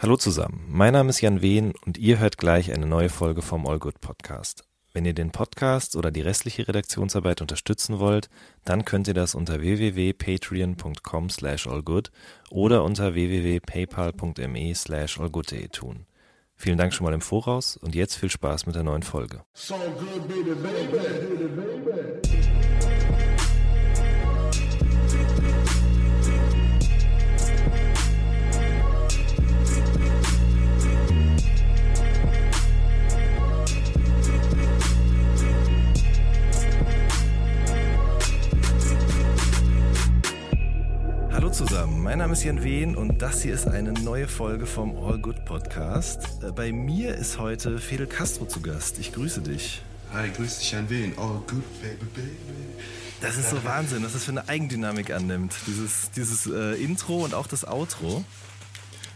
Hallo zusammen, mein Name ist Jan Wehn und ihr hört gleich eine neue Folge vom All Good Podcast. Wenn ihr den Podcast oder die restliche Redaktionsarbeit unterstützen wollt, dann könnt ihr das unter www.patreon.com slash allgood oder unter www.paypal.me slash allgood.de tun. Vielen Dank schon mal im Voraus und jetzt viel Spaß mit der neuen Folge. So good, baby, baby. Zusammen, mein Name ist Jan Wehn und das hier ist eine neue Folge vom All Good Podcast. Äh, bei mir ist heute Fidel Castro zu Gast. Ich grüße dich. Hi, grüße dich Jan Wehn. All Good, baby, baby. Das ist so Wahnsinn, was das für eine Eigendynamik annimmt. Dieses, dieses äh, Intro und auch das Outro.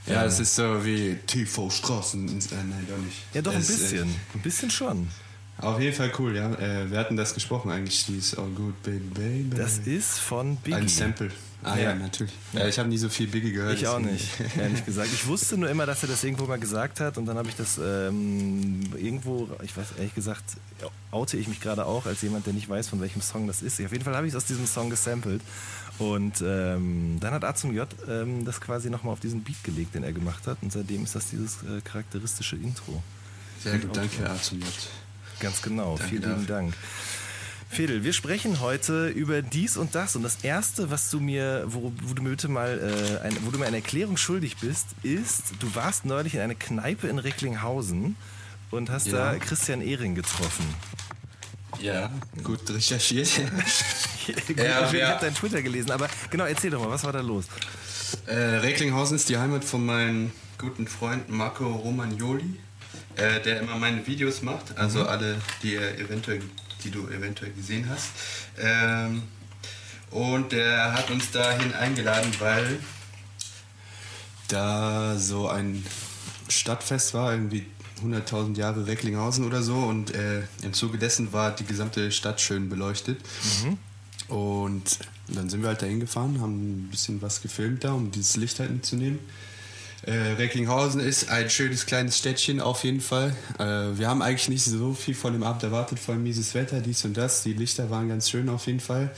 Ja, es ist so wie TV Straßen. Äh, nein, doch nicht. Ja, doch, ein es, bisschen. Äh, ein bisschen schon. Auf jeden Fall cool, ja. Äh, wir hatten das gesprochen eigentlich, dieses All Good, baby, baby. Das ist von Biggie. Ein Sample. Ah ja, ja natürlich. Ja, ich habe nie so viel Biggie gehört. Ich auch nicht, ehrlich gesagt. Ich wusste nur immer, dass er das irgendwo mal gesagt hat und dann habe ich das ähm, irgendwo, ich weiß ehrlich gesagt, oute ich mich gerade auch als jemand, der nicht weiß, von welchem Song das ist. Auf jeden Fall habe ich es aus diesem Song gesampelt und ähm, dann hat A zum J ähm, das quasi nochmal auf diesen Beat gelegt, den er gemacht hat und seitdem ist das dieses äh, charakteristische Intro. Sehr gut, danke A zum J. Ganz genau, danke vielen lieben Dank. Fedel, wir sprechen heute über dies und das. Und das Erste, was du mir, wo, wo du mir bitte mal, äh, ein, wo du mir eine Erklärung schuldig bist, ist, du warst neulich in einer Kneipe in Recklinghausen und hast ja. da Christian Ehring getroffen. Ja, gut recherchiert. gut, ja, ich ja. habe deinen Twitter gelesen, aber genau, erzähl doch mal, was war da los? Äh, Recklinghausen ist die Heimat von meinem guten Freund Marco Romagnoli, äh, der immer meine Videos macht. Also mhm. alle, die er eventuell die du eventuell gesehen hast. Ähm, und der hat uns dahin eingeladen, weil da so ein Stadtfest war, irgendwie 100.000 Jahre Recklinghausen oder so. Und äh, im Zuge dessen war die gesamte Stadt schön beleuchtet. Mhm. Und dann sind wir halt dahin gefahren, haben ein bisschen was gefilmt da, um dieses Licht halt mitzunehmen. Äh, Recklinghausen ist ein schönes kleines Städtchen auf jeden Fall. Äh, wir haben eigentlich nicht so viel von dem Abend erwartet, vor allem mieses Wetter, dies und das. Die Lichter waren ganz schön auf jeden Fall.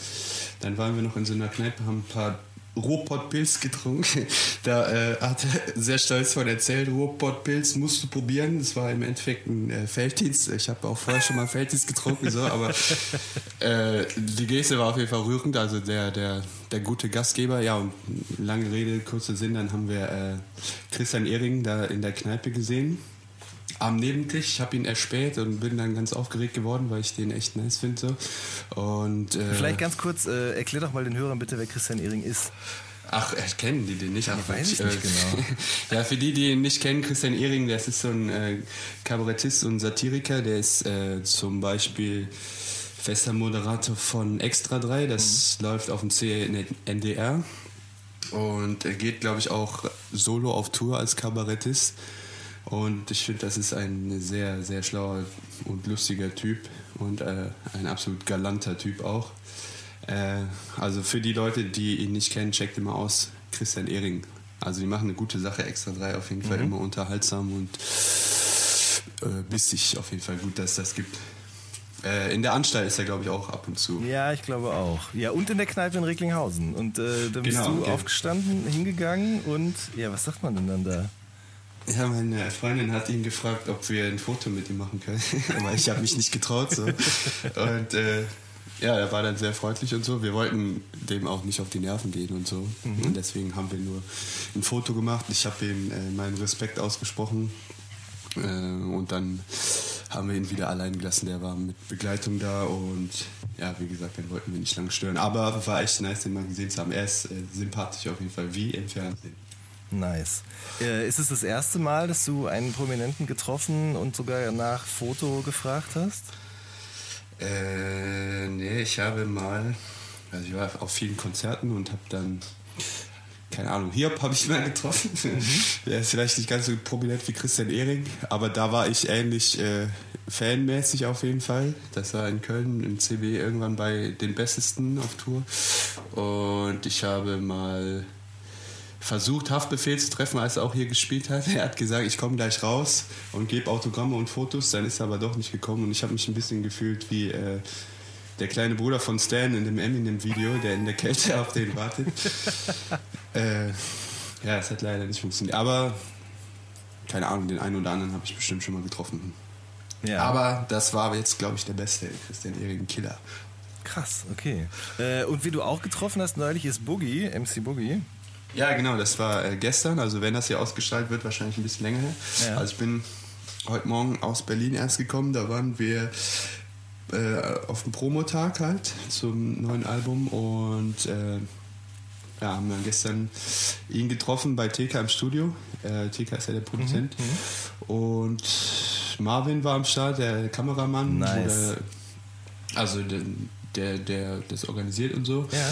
Dann waren wir noch in so einer Kneipe, haben ein paar Ruhrpott-Pilz getrunken. Da äh, hat er sehr stolz von erzählt, Ruhrpott-Pilz musst du probieren. Das war im Endeffekt ein äh, Felddienst. Ich habe auch vorher schon mal Felddienst getrunken, so, aber äh, die Geste war auf jeden Fall rührend. Also der, der, der gute Gastgeber. Ja, und lange Rede, kurzer Sinn, dann haben wir äh, Christian Ehring da in der Kneipe gesehen am Nebentisch. Ich habe ihn erspäht und bin dann ganz aufgeregt geworden, weil ich den echt nice finde. Und, äh, Vielleicht ganz kurz, äh, erklär doch mal den Hörern bitte, wer Christian Ehring ist. Ach, kennen die den nicht? Ach, weiß ich nicht genau. ja, für die, die ihn nicht kennen, Christian Ehring, das ist so ein äh, Kabarettist und Satiriker, der ist äh, zum Beispiel fester Moderator von Extra 3, das mhm. läuft auf dem CNDR und er geht, glaube ich, auch solo auf Tour als Kabarettist. Und ich finde, das ist ein sehr, sehr schlauer und lustiger Typ und äh, ein absolut galanter Typ auch. Äh, also für die Leute, die ihn nicht kennen, checkt immer aus. Christian Ehring. Also die machen eine gute Sache, extra drei auf jeden Fall mhm. immer unterhaltsam und äh, bissig auf jeden Fall gut, dass das gibt. Äh, in der Anstalt ist er, glaube ich, auch ab und zu. Ja, ich glaube auch. Ja, und in der Kneipe in Recklinghausen. Und äh, da bist genau, du okay. aufgestanden, hingegangen und ja, was sagt man denn dann da? Ja, meine Freundin hat ihn gefragt, ob wir ein Foto mit ihm machen können. Aber ich habe mich nicht getraut. So. Und äh, ja, er war dann sehr freundlich und so. Wir wollten dem auch nicht auf die Nerven gehen und so. Mhm. Und deswegen haben wir nur ein Foto gemacht. Ich habe ihm äh, meinen Respekt ausgesprochen. Äh, und dann haben wir ihn wieder allein gelassen. Der war mit Begleitung da und ja, wie gesagt, dann wollten wir nicht lange stören. Aber war echt nice, den mal gesehen zu haben. Er ist äh, sympathisch auf jeden Fall, wie im Fernsehen. Nice. Äh, ist es das erste Mal, dass du einen Prominenten getroffen und sogar nach Foto gefragt hast? Äh, nee, ich habe mal, also ich war auf vielen Konzerten und habe dann, keine Ahnung, Hiob habe ich mal getroffen. Mhm. Der ist vielleicht nicht ganz so prominent wie Christian Ehring, aber da war ich ähnlich äh, fanmäßig auf jeden Fall. Das war in Köln im CB irgendwann bei den Bessesten auf Tour. Und ich habe mal versucht, Haftbefehl zu treffen, als er auch hier gespielt hat. Er hat gesagt, ich komme gleich raus und gebe Autogramme und Fotos. Dann ist er aber doch nicht gekommen und ich habe mich ein bisschen gefühlt wie äh, der kleine Bruder von Stan in dem Eminem-Video, der in der Kälte auf den wartet. äh, ja, es hat leider nicht funktioniert. Aber keine Ahnung, den einen oder anderen habe ich bestimmt schon mal getroffen. Ja. Aber das war jetzt, glaube ich, der beste Christian Ehrigen Killer. Krass, okay. Äh, und wie du auch getroffen hast neulich ist Boogie, MC Boogie. Ja, genau, das war äh, gestern. Also wenn das hier ausgestrahlt wird, wahrscheinlich ein bisschen länger her. Ja. Also ich bin heute Morgen aus Berlin erst gekommen. Da waren wir äh, auf dem Promotag halt zum neuen Album und äh, ja, haben dann gestern ihn getroffen bei TK im Studio. Äh, TK ist ja der Produzent. Mhm, mhm, und Marvin war am Start, der Kameramann. Nice. Oder, also der, der, der das organisiert und so. Ja.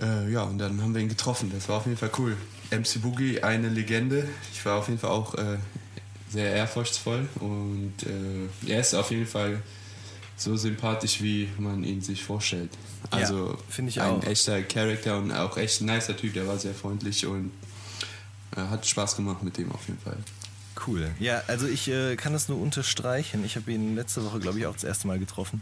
Äh, ja, und dann haben wir ihn getroffen. Das war auf jeden Fall cool. MC Boogie, eine Legende. Ich war auf jeden Fall auch äh, sehr ehrfurchtsvoll und äh, er ist auf jeden Fall so sympathisch, wie man ihn sich vorstellt. Also ja, ich ein auch. echter Charakter und auch echt ein nicer Typ. Der war sehr freundlich und äh, hat Spaß gemacht mit dem auf jeden Fall. Cool. Ja, also ich äh, kann das nur unterstreichen. Ich habe ihn letzte Woche, glaube ich, auch das erste Mal getroffen.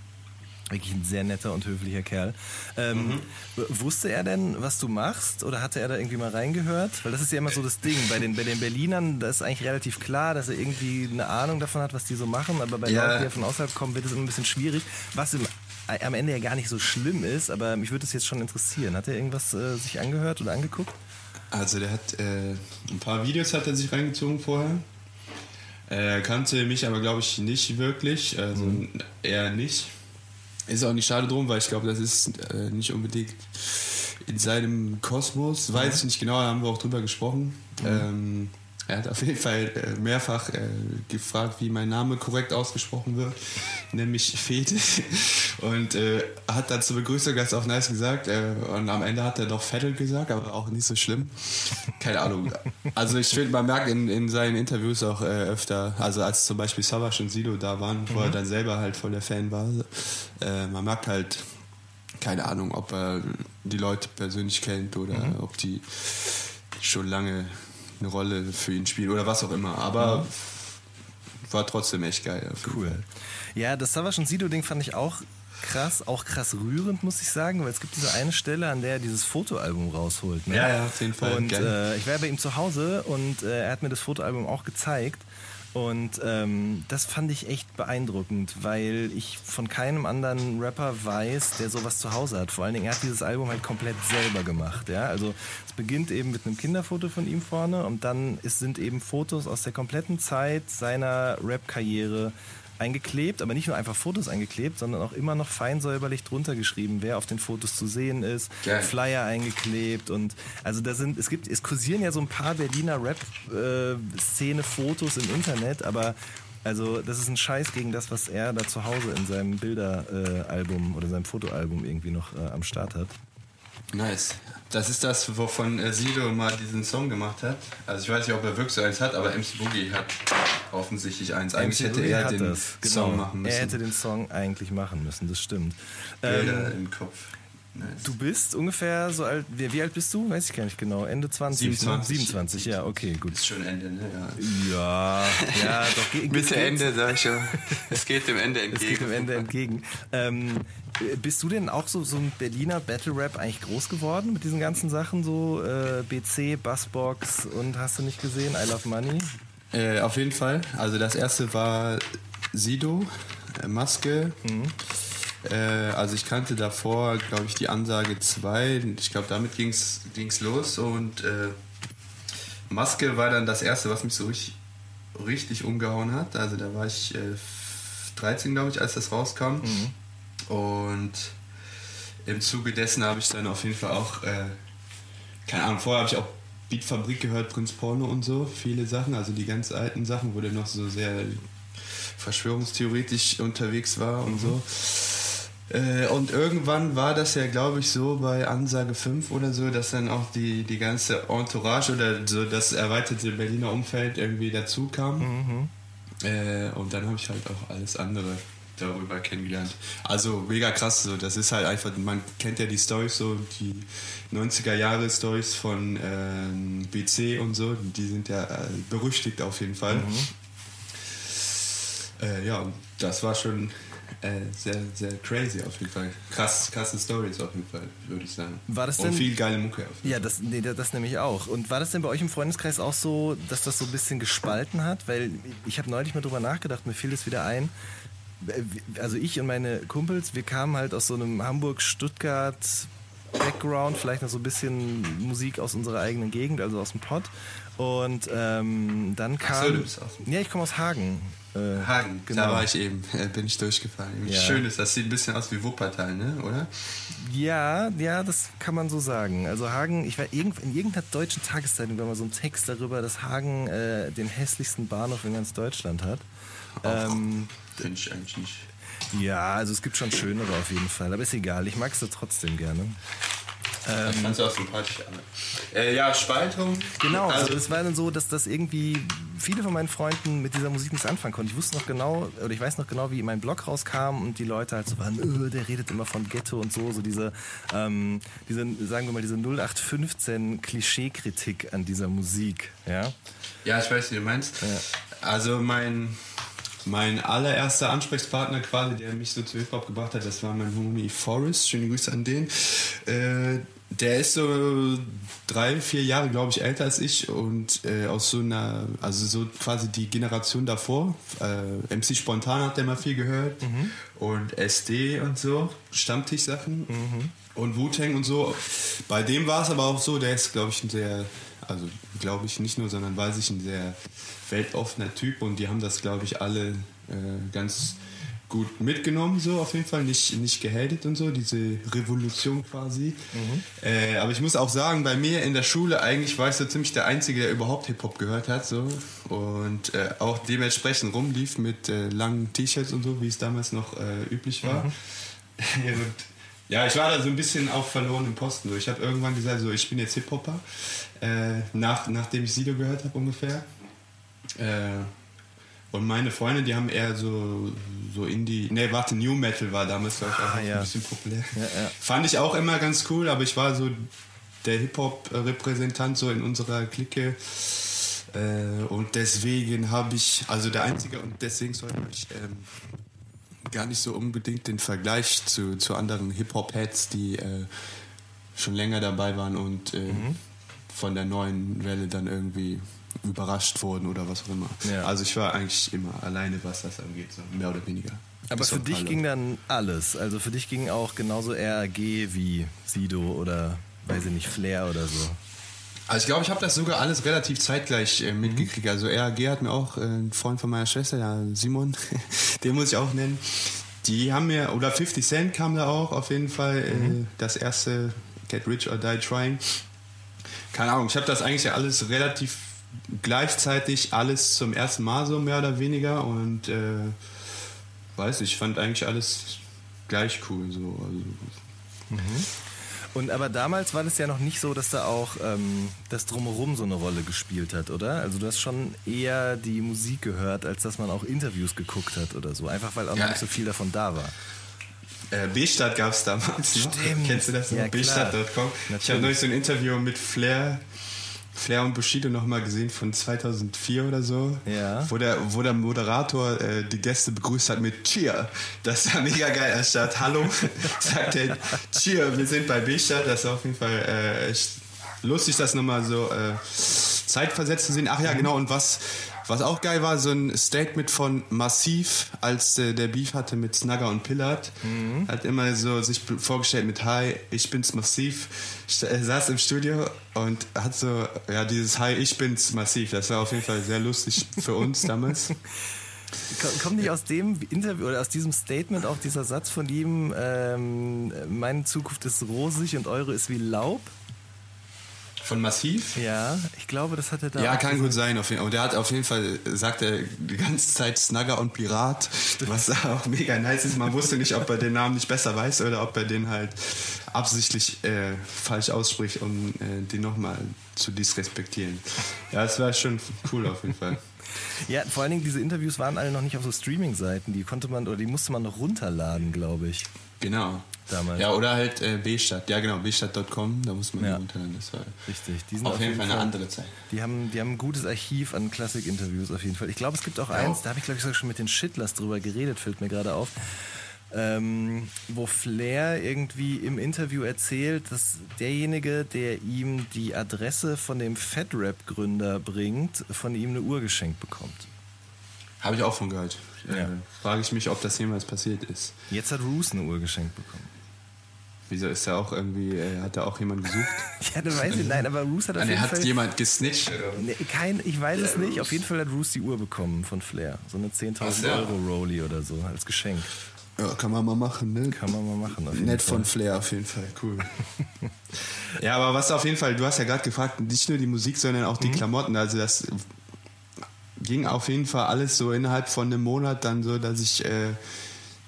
Wirklich ein sehr netter und höflicher Kerl. Ähm, mhm. Wusste er denn, was du machst? Oder hatte er da irgendwie mal reingehört? Weil das ist ja immer so das Ding. Bei den, bei den Berlinern, da ist eigentlich relativ klar, dass er irgendwie eine Ahnung davon hat, was die so machen. Aber bei ja. Leuten, die ja von außerhalb kommen, wird es immer ein bisschen schwierig. Was im, äh, am Ende ja gar nicht so schlimm ist. Aber mich würde es jetzt schon interessieren. Hat er irgendwas äh, sich angehört oder angeguckt? Also der hat äh, ein paar Videos hat er sich reingezogen vorher. Er kannte mich aber, glaube ich, nicht wirklich. Also mhm. eher nicht. Ist auch nicht schade drum, weil ich glaube, das ist äh, nicht unbedingt in seinem Kosmos. Weiß ich nicht genau, da haben wir auch drüber gesprochen. Mhm. Ähm, er hat auf jeden Fall äh, mehrfach äh, gefragt, wie mein Name korrekt ausgesprochen wird, nämlich Fete. Und äh, hat dann zur Begrüßung ganz auch nice gesagt. Äh, und am Ende hat er doch Vettel gesagt, aber auch nicht so schlimm. Keine Ahnung. Also ich finde, man merkt in, in seinen Interviews auch äh, öfter, also als zum Beispiel Savas und Sido da waren, wo mhm. er dann selber halt voll der Fan war, äh, man merkt halt, keine Ahnung, ob er die Leute persönlich kennt oder mhm. ob die schon lange eine Rolle für ihn spielt oder was auch immer. Aber ja. war trotzdem echt geil. Cool. Fall. Ja, das Savage und Sido-Ding fand ich auch krass, auch krass rührend, muss ich sagen, weil es gibt diese eine Stelle, an der er dieses Fotoalbum rausholt. Ne? Ja, ja, auf jeden Fall. Und äh, ich war bei ihm zu Hause und äh, er hat mir das Fotoalbum auch gezeigt. Und ähm, das fand ich echt beeindruckend, weil ich von keinem anderen Rapper weiß, der sowas zu Hause hat. Vor allen Dingen, er hat dieses Album halt komplett selber gemacht. Ja? Also es beginnt eben mit einem Kinderfoto von ihm vorne und dann ist, sind eben Fotos aus der kompletten Zeit seiner Rap-Karriere eingeklebt, aber nicht nur einfach Fotos eingeklebt, sondern auch immer noch fein säuberlich drunter geschrieben, wer auf den Fotos zu sehen ist, Geil. Flyer eingeklebt und also da sind, es gibt, es kursieren ja so ein paar Berliner Rap-Szene-Fotos im Internet, aber also das ist ein Scheiß gegen das, was er da zu Hause in seinem Bilderalbum äh, oder seinem Fotoalbum irgendwie noch äh, am Start hat. Nice. Das ist das, wovon äh, Sido mal diesen Song gemacht hat. Also ich weiß nicht, ob er wirklich so eins hat, aber MC Boogie hat offensichtlich eins. Eigentlich MC hätte er den das. Song genau. machen müssen. Er hätte den Song eigentlich machen müssen, das stimmt. Bilder ähm, im Kopf. Nice. Du bist ungefähr so alt, wie, wie, alt bist du? Weiß ich gar nicht genau. Ende 20? 27. Ne? 27, ja, okay, gut. Ist schon Ende, ne? Ja, ja, ja doch. Ge Mitte Ende, sag ich schon. Es geht dem Ende entgegen. Es geht dem Ende entgegen. Ähm, bist du denn auch so, so ein Berliner Battle Rap eigentlich groß geworden mit diesen ganzen Sachen, so äh, BC, Bassbox und hast du nicht gesehen, I Love Money? Äh, auf jeden Fall. Also das erste war Sido, äh, Maske. Mhm. Äh, also ich kannte davor, glaube ich, die Ansage 2. Ich glaube, damit ging es los. Und äh, Maske war dann das erste, was mich so richtig, richtig umgehauen hat. Also da war ich 13, äh, glaube ich, als das rauskam. Mhm. Und im Zuge dessen habe ich dann auf jeden Fall auch, äh, keine Ahnung, vorher habe ich auch Beatfabrik gehört, Prinz Porno und so, viele Sachen, also die ganz alten Sachen, wo der noch so sehr verschwörungstheoretisch unterwegs war und mhm. so. Äh, und irgendwann war das ja, glaube ich, so bei Ansage 5 oder so, dass dann auch die, die ganze Entourage oder so das erweiterte Berliner Umfeld irgendwie dazu kam. Mhm. Äh, und dann habe ich halt auch alles andere darüber kennengelernt. Also mega krass, so das ist halt einfach, man kennt ja die Stories so, die 90er Jahre Stories von ähm, BC und so, die sind ja äh, berüchtigt auf jeden Fall. Mhm. Äh, ja, das war schon äh, sehr, sehr crazy auf jeden Fall. Krass, krasse Stories auf jeden Fall, würde ich sagen. War das denn, Und viel geile Mucke. Auf jeden ja, das, nee, das nämlich auch. Und war das denn bei euch im Freundeskreis auch so, dass das so ein bisschen gespalten hat? Weil ich habe neulich mal drüber nachgedacht, mir fiel es wieder ein. Also ich und meine Kumpels, wir kamen halt aus so einem Hamburg-Stuttgart Background, vielleicht noch so ein bisschen Musik aus unserer eigenen Gegend, also aus dem Pott. Und ähm, dann kam. Ach so, du bist aus ja, ich komme aus Hagen. Äh, Hagen, genau. da war ich eben, äh, bin ich durchgefallen. Ja. Schön ist, das sieht ein bisschen aus wie Wuppertal, ne? oder? Ja, ja, das kann man so sagen. Also Hagen, ich war in irgendeiner deutschen Tageszeitung war mal so ein Text darüber, dass Hagen äh, den hässlichsten Bahnhof in ganz Deutschland hat. Ähm, Finde ich eigentlich nicht. Ja, also es gibt schon schönere auf jeden Fall, aber ist egal, ich mag es trotzdem gerne. Ähm, das du auch sympathisch an. Äh, ja, Spaltung. Genau, also, also es war dann so, dass das irgendwie viele von meinen Freunden mit dieser Musik nichts anfangen konnten. Ich wusste noch genau, oder ich weiß noch genau, wie mein Blog rauskam und die Leute halt so waren, öh, der redet immer von Ghetto und so, so diese, ähm, diese sagen wir mal, diese 0815 Klischeekritik an dieser Musik, ja. Ja, ich weiß, wie du meinst. Ja. Also mein mein allererster Ansprechpartner quasi, der mich so zu Hip-Hop gebracht hat, das war mein Homie Forrest. Schöne Grüße an den. Äh, der ist so drei, vier Jahre, glaube ich, älter als ich und äh, aus so einer, also so quasi die Generation davor. Äh, MC Spontan hat der mal viel gehört mhm. und SD und so, Stammtischsachen mhm. und Wu-Tang und so. Bei dem war es aber auch so, der ist, glaube ich, ein sehr, also glaube ich nicht nur, sondern weiß ich, ein sehr weltoffener Typ und die haben das, glaube ich, alle äh, ganz gut mitgenommen, so auf jeden Fall, nicht, nicht gehatet und so, diese Revolution quasi. Mhm. Äh, aber ich muss auch sagen, bei mir in der Schule eigentlich war ich so ziemlich der Einzige, der überhaupt Hip-Hop gehört hat, so und äh, auch dementsprechend rumlief mit äh, langen T-Shirts und so, wie es damals noch äh, üblich war. Mhm. ja, ich war da so ein bisschen auf verlorenen Posten. So. Ich habe irgendwann gesagt, so ich bin jetzt Hip-Hopper, äh, nach, nachdem ich Sido gehört habe ungefähr. Äh, und meine Freunde, die haben eher so, so Indie. Ne, warte, New Metal war damals, glaube ich, auch ah, ja. ein bisschen populär. Ja, ja. Fand ich auch immer ganz cool, aber ich war so der Hip-Hop-Repräsentant so in unserer Clique. Äh, und deswegen habe ich, also der Einzige, und deswegen sollte ich ähm, gar nicht so unbedingt den Vergleich zu, zu anderen Hip-Hop-Heads, die äh, schon länger dabei waren und äh, mhm. von der neuen Welle dann irgendwie überrascht wurden oder was auch immer. Ja. Also ich war eigentlich immer alleine, was das angeht, so mehr oder weniger. Aber für dich ging dann alles. Also für dich ging auch genauso RAG wie Sido oder weiß ich nicht, Flair oder so. Also ich glaube, ich habe das sogar alles relativ zeitgleich äh, mitgekriegt. Also RAG hat mir auch äh, ein Freund von meiner Schwester, ja Simon, den muss ich auch nennen. Die haben mir, oder 50 Cent kam da auch auf jeden Fall, äh, mhm. das erste Get Rich or Die Trying. Keine Ahnung, ich habe das eigentlich ja alles relativ gleichzeitig alles zum ersten Mal so mehr oder weniger und äh, weiß ich fand eigentlich alles gleich cool so. Also. Mhm. Und aber damals war das ja noch nicht so, dass da auch ähm, das drumherum so eine Rolle gespielt hat, oder? Also du hast schon eher die Musik gehört, als dass man auch Interviews geguckt hat oder so. Einfach weil auch ja. noch nicht so viel davon da war. Äh, B-Stadt gab es damals Stimmt. noch. Kennst du das? Ja, B-Stadt.com. Ich habe neulich so ein Interview mit Flair Flair und Bushido nochmal gesehen von 2004 oder so. Ja. Wo der, wo der Moderator äh, die Gäste begrüßt hat mit Cheer. Das war mega geil. Anstatt Hallo sagt er Cheer, wir sind bei B-Stadt. Das ist auf jeden Fall äh, echt lustig, das nochmal so äh, zeitversetzt zu sehen. Ach ja, genau. Und was was auch geil war, so ein Statement von Massiv, als äh, der Beef hatte mit Snugger und Pillard. Mhm. Hat immer so sich vorgestellt mit Hi, ich bin's Massiv. Er äh, saß im Studio und hat so, ja, dieses Hi, ich bin's Massiv. Das war auf jeden Fall sehr lustig für uns damals. Kommt nicht aus dem Interview oder aus diesem Statement auch dieser Satz von ihm, ähm, meine Zukunft ist rosig und eure ist wie Laub? Von Massiv? Ja, ich glaube, das hat er da. Ja, kann gut sein. Auf jeden, und der hat auf jeden Fall, sagt er die ganze Zeit Snugger und Pirat, was auch mega nice ist. Man wusste nicht, ob er den Namen nicht besser weiß oder ob er den halt absichtlich äh, falsch ausspricht, um äh, den nochmal zu disrespektieren. Ja, das war schon cool auf jeden Fall. Ja, vor allen Dingen diese Interviews waren alle noch nicht auf so Streaming-Seiten. Die konnte man oder die musste man noch runterladen, glaube ich. Genau. Damals. Ja, oder halt äh, B-Stadt. Ja, genau, bstadt.com, da muss man ja. runterladen. Das war Richtig. Die sind auf, auf jeden Fall eine Fall, andere Zeit. Die haben, die haben ein gutes Archiv an Klassik-Interviews auf jeden Fall. Ich glaube, es gibt auch ja. eins, da habe ich glaube ich sogar schon mit den Shitlers drüber geredet, fällt mir gerade auf. Ähm, wo Flair irgendwie im Interview erzählt, dass derjenige, der ihm die Adresse von dem Fat-Rap-Gründer bringt, von ihm eine Uhr geschenkt bekommt. Habe ich auch von gehört. Ja. Äh, frage ich mich, ob das jemals passiert ist. Jetzt hat Roos eine Uhr geschenkt bekommen. Wieso ist er auch irgendwie, äh, hat er auch jemand gesucht? ja, du weißt nicht, nein, aber Roos hat auf jeden hat Fall... jemand gesnitcht? Nee, kein, ich weiß ja, es nicht. Roos. Auf jeden Fall hat Roos die Uhr bekommen von Flair. So eine 10.000 ja. Euro Rolli oder so, als Geschenk. Ja, kann man mal machen, ne? Kann man mal machen. Nett Fall. von Flair auf jeden Fall, cool. ja, aber was auf jeden Fall, du hast ja gerade gefragt, nicht nur die Musik, sondern auch die mhm. Klamotten. Also das ging auf jeden Fall alles so innerhalb von einem Monat dann so, dass ich äh,